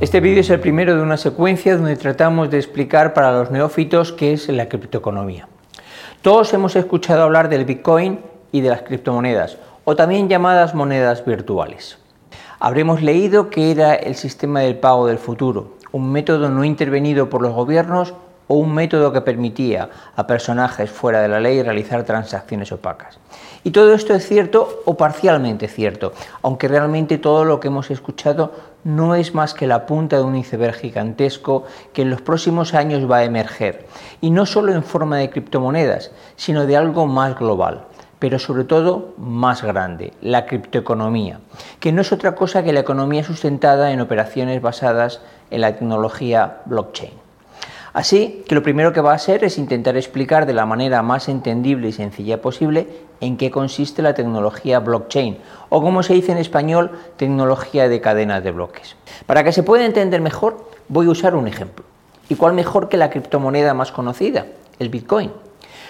Este vídeo es el primero de una secuencia donde tratamos de explicar para los neófitos qué es la criptoeconomía. Todos hemos escuchado hablar del Bitcoin y de las criptomonedas, o también llamadas monedas virtuales. Habremos leído que era el sistema del pago del futuro, un método no intervenido por los gobiernos o un método que permitía a personajes fuera de la ley realizar transacciones opacas. Y todo esto es cierto o parcialmente cierto, aunque realmente todo lo que hemos escuchado no es más que la punta de un iceberg gigantesco que en los próximos años va a emerger, y no solo en forma de criptomonedas, sino de algo más global pero sobre todo más grande, la criptoeconomía, que no es otra cosa que la economía sustentada en operaciones basadas en la tecnología blockchain. Así que lo primero que va a hacer es intentar explicar de la manera más entendible y sencilla posible en qué consiste la tecnología blockchain, o como se dice en español, tecnología de cadenas de bloques. Para que se pueda entender mejor, voy a usar un ejemplo. ¿Y cuál mejor que la criptomoneda más conocida, el Bitcoin?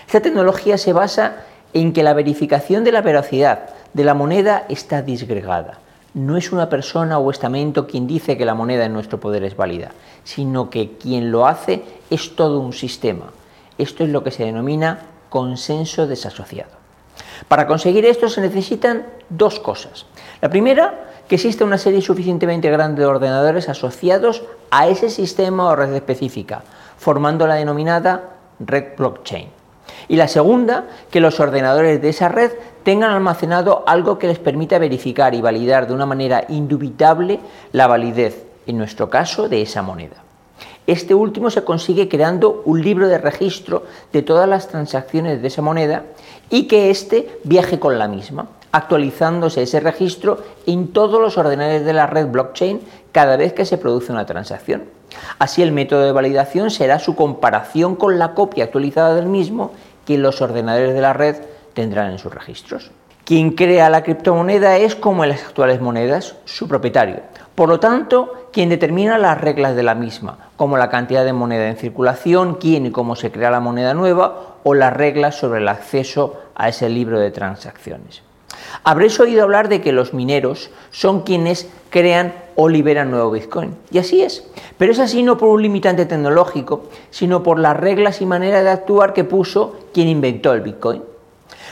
Esta tecnología se basa en que la verificación de la veracidad de la moneda está disgregada. No es una persona o estamento quien dice que la moneda en nuestro poder es válida, sino que quien lo hace es todo un sistema. Esto es lo que se denomina consenso desasociado. Para conseguir esto se necesitan dos cosas. La primera, que exista una serie suficientemente grande de ordenadores asociados a ese sistema o red específica, formando la denominada red blockchain. Y la segunda, que los ordenadores de esa red tengan almacenado algo que les permita verificar y validar de una manera indubitable la validez, en nuestro caso, de esa moneda. Este último se consigue creando un libro de registro de todas las transacciones de esa moneda y que éste viaje con la misma, actualizándose ese registro en todos los ordenadores de la red blockchain cada vez que se produce una transacción. Así el método de validación será su comparación con la copia actualizada del mismo que los ordenadores de la red tendrán en sus registros. Quien crea la criptomoneda es, como en las actuales monedas, su propietario. Por lo tanto, quien determina las reglas de la misma, como la cantidad de moneda en circulación, quién y cómo se crea la moneda nueva o las reglas sobre el acceso a ese libro de transacciones. Habréis oído hablar de que los mineros son quienes crean o liberan nuevo Bitcoin. Y así es. Pero es así no por un limitante tecnológico, sino por las reglas y manera de actuar que puso quien inventó el Bitcoin.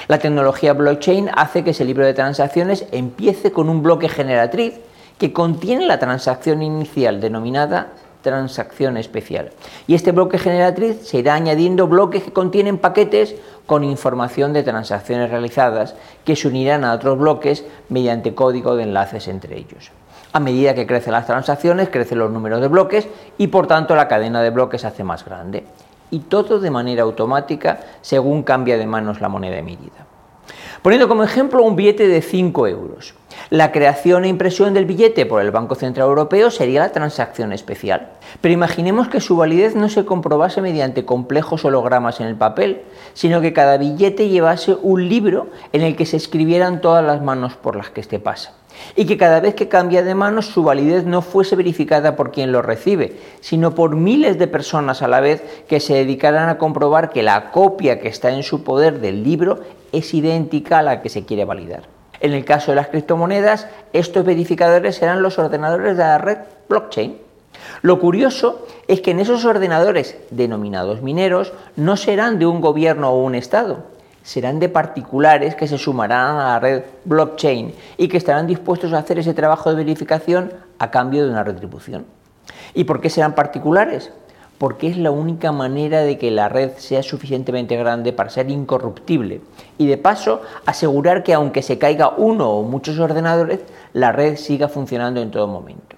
La tecnología blockchain hace que ese libro de transacciones empiece con un bloque generatriz que contiene la transacción inicial denominada transacción especial. Y este bloque generatriz se irá añadiendo bloques que contienen paquetes con información de transacciones realizadas que se unirán a otros bloques mediante código de enlaces entre ellos. A medida que crecen las transacciones, crecen los números de bloques y por tanto la cadena de bloques se hace más grande. Y todo de manera automática según cambia de manos la moneda emitida. Poniendo como ejemplo un billete de 5 euros. La creación e impresión del billete por el Banco Central Europeo sería la transacción especial. Pero imaginemos que su validez no se comprobase mediante complejos hologramas en el papel, sino que cada billete llevase un libro en el que se escribieran todas las manos por las que éste pasa. Y que cada vez que cambia de manos su validez no fuese verificada por quien lo recibe, sino por miles de personas a la vez que se dedicaran a comprobar que la copia que está en su poder del libro es idéntica a la que se quiere validar. En el caso de las criptomonedas, estos verificadores serán los ordenadores de la red blockchain. Lo curioso es que en esos ordenadores denominados mineros no serán de un gobierno o un estado, serán de particulares que se sumarán a la red blockchain y que estarán dispuestos a hacer ese trabajo de verificación a cambio de una retribución. ¿Y por qué serán particulares? porque es la única manera de que la red sea suficientemente grande para ser incorruptible y de paso asegurar que aunque se caiga uno o muchos ordenadores, la red siga funcionando en todo momento.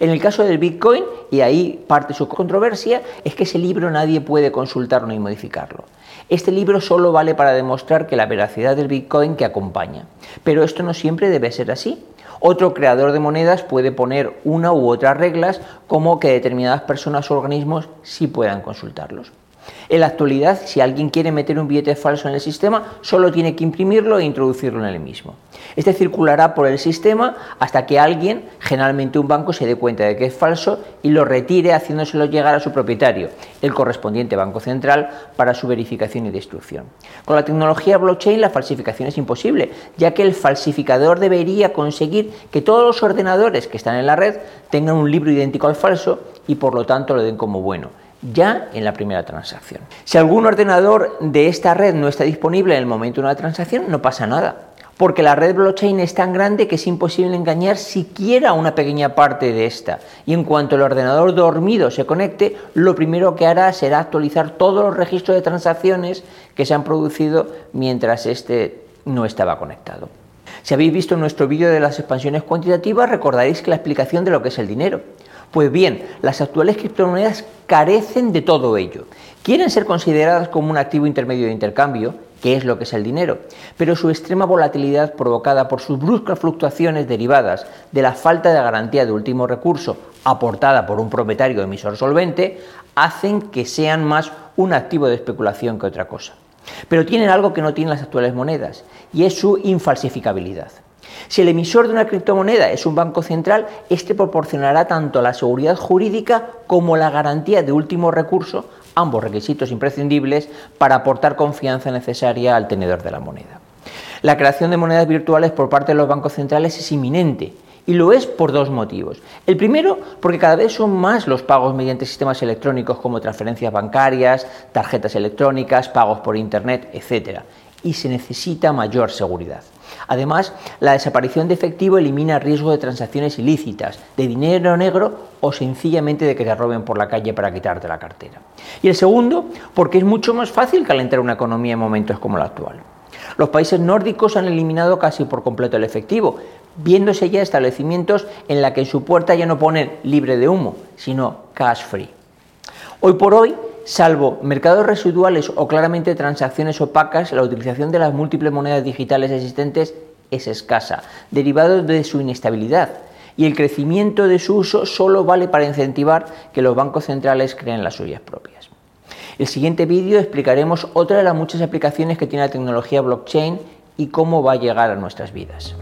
En el caso del Bitcoin, y ahí parte su controversia, es que ese libro nadie puede consultarlo ni modificarlo. Este libro solo vale para demostrar que la veracidad del Bitcoin que acompaña. Pero esto no siempre debe ser así. Otro creador de monedas puede poner una u otras reglas como que determinadas personas o organismos sí puedan consultarlos. En la actualidad, si alguien quiere meter un billete falso en el sistema, solo tiene que imprimirlo e introducirlo en el mismo. Este circulará por el sistema hasta que alguien, generalmente un banco, se dé cuenta de que es falso y lo retire haciéndoselo llegar a su propietario, el correspondiente banco central, para su verificación y destrucción. Con la tecnología blockchain la falsificación es imposible, ya que el falsificador debería conseguir que todos los ordenadores que están en la red tengan un libro idéntico al falso y por lo tanto lo den como bueno ya en la primera transacción. Si algún ordenador de esta red no está disponible en el momento de una transacción, no pasa nada, porque la red blockchain es tan grande que es imposible engañar siquiera una pequeña parte de esta. Y en cuanto el ordenador dormido se conecte, lo primero que hará será actualizar todos los registros de transacciones que se han producido mientras este no estaba conectado. Si habéis visto nuestro vídeo de las expansiones cuantitativas, recordaréis que la explicación de lo que es el dinero. Pues bien, las actuales criptomonedas carecen de todo ello. Quieren ser consideradas como un activo intermedio de intercambio, que es lo que es el dinero, pero su extrema volatilidad provocada por sus bruscas fluctuaciones derivadas de la falta de garantía de último recurso aportada por un propietario emisor solvente, hacen que sean más un activo de especulación que otra cosa. Pero tienen algo que no tienen las actuales monedas, y es su infalsificabilidad. Si el emisor de una criptomoneda es un banco central, este proporcionará tanto la seguridad jurídica como la garantía de último recurso, ambos requisitos imprescindibles para aportar confianza necesaria al tenedor de la moneda. La creación de monedas virtuales por parte de los bancos centrales es inminente y lo es por dos motivos. El primero, porque cada vez son más los pagos mediante sistemas electrónicos como transferencias bancarias, tarjetas electrónicas, pagos por Internet, etc. Y se necesita mayor seguridad. Además, la desaparición de efectivo elimina riesgo de transacciones ilícitas, de dinero negro o sencillamente de que te roben por la calle para quitarte la cartera. Y el segundo, porque es mucho más fácil calentar una economía en momentos como el actual. Los países nórdicos han eliminado casi por completo el efectivo, viéndose ya establecimientos en la que en su puerta ya no ponen libre de humo, sino cash free. Hoy por hoy, Salvo mercados residuales o claramente transacciones opacas, la utilización de las múltiples monedas digitales existentes es escasa, derivado de su inestabilidad, y el crecimiento de su uso solo vale para incentivar que los bancos centrales creen las suyas propias. El siguiente vídeo explicaremos otra de las muchas aplicaciones que tiene la tecnología blockchain y cómo va a llegar a nuestras vidas.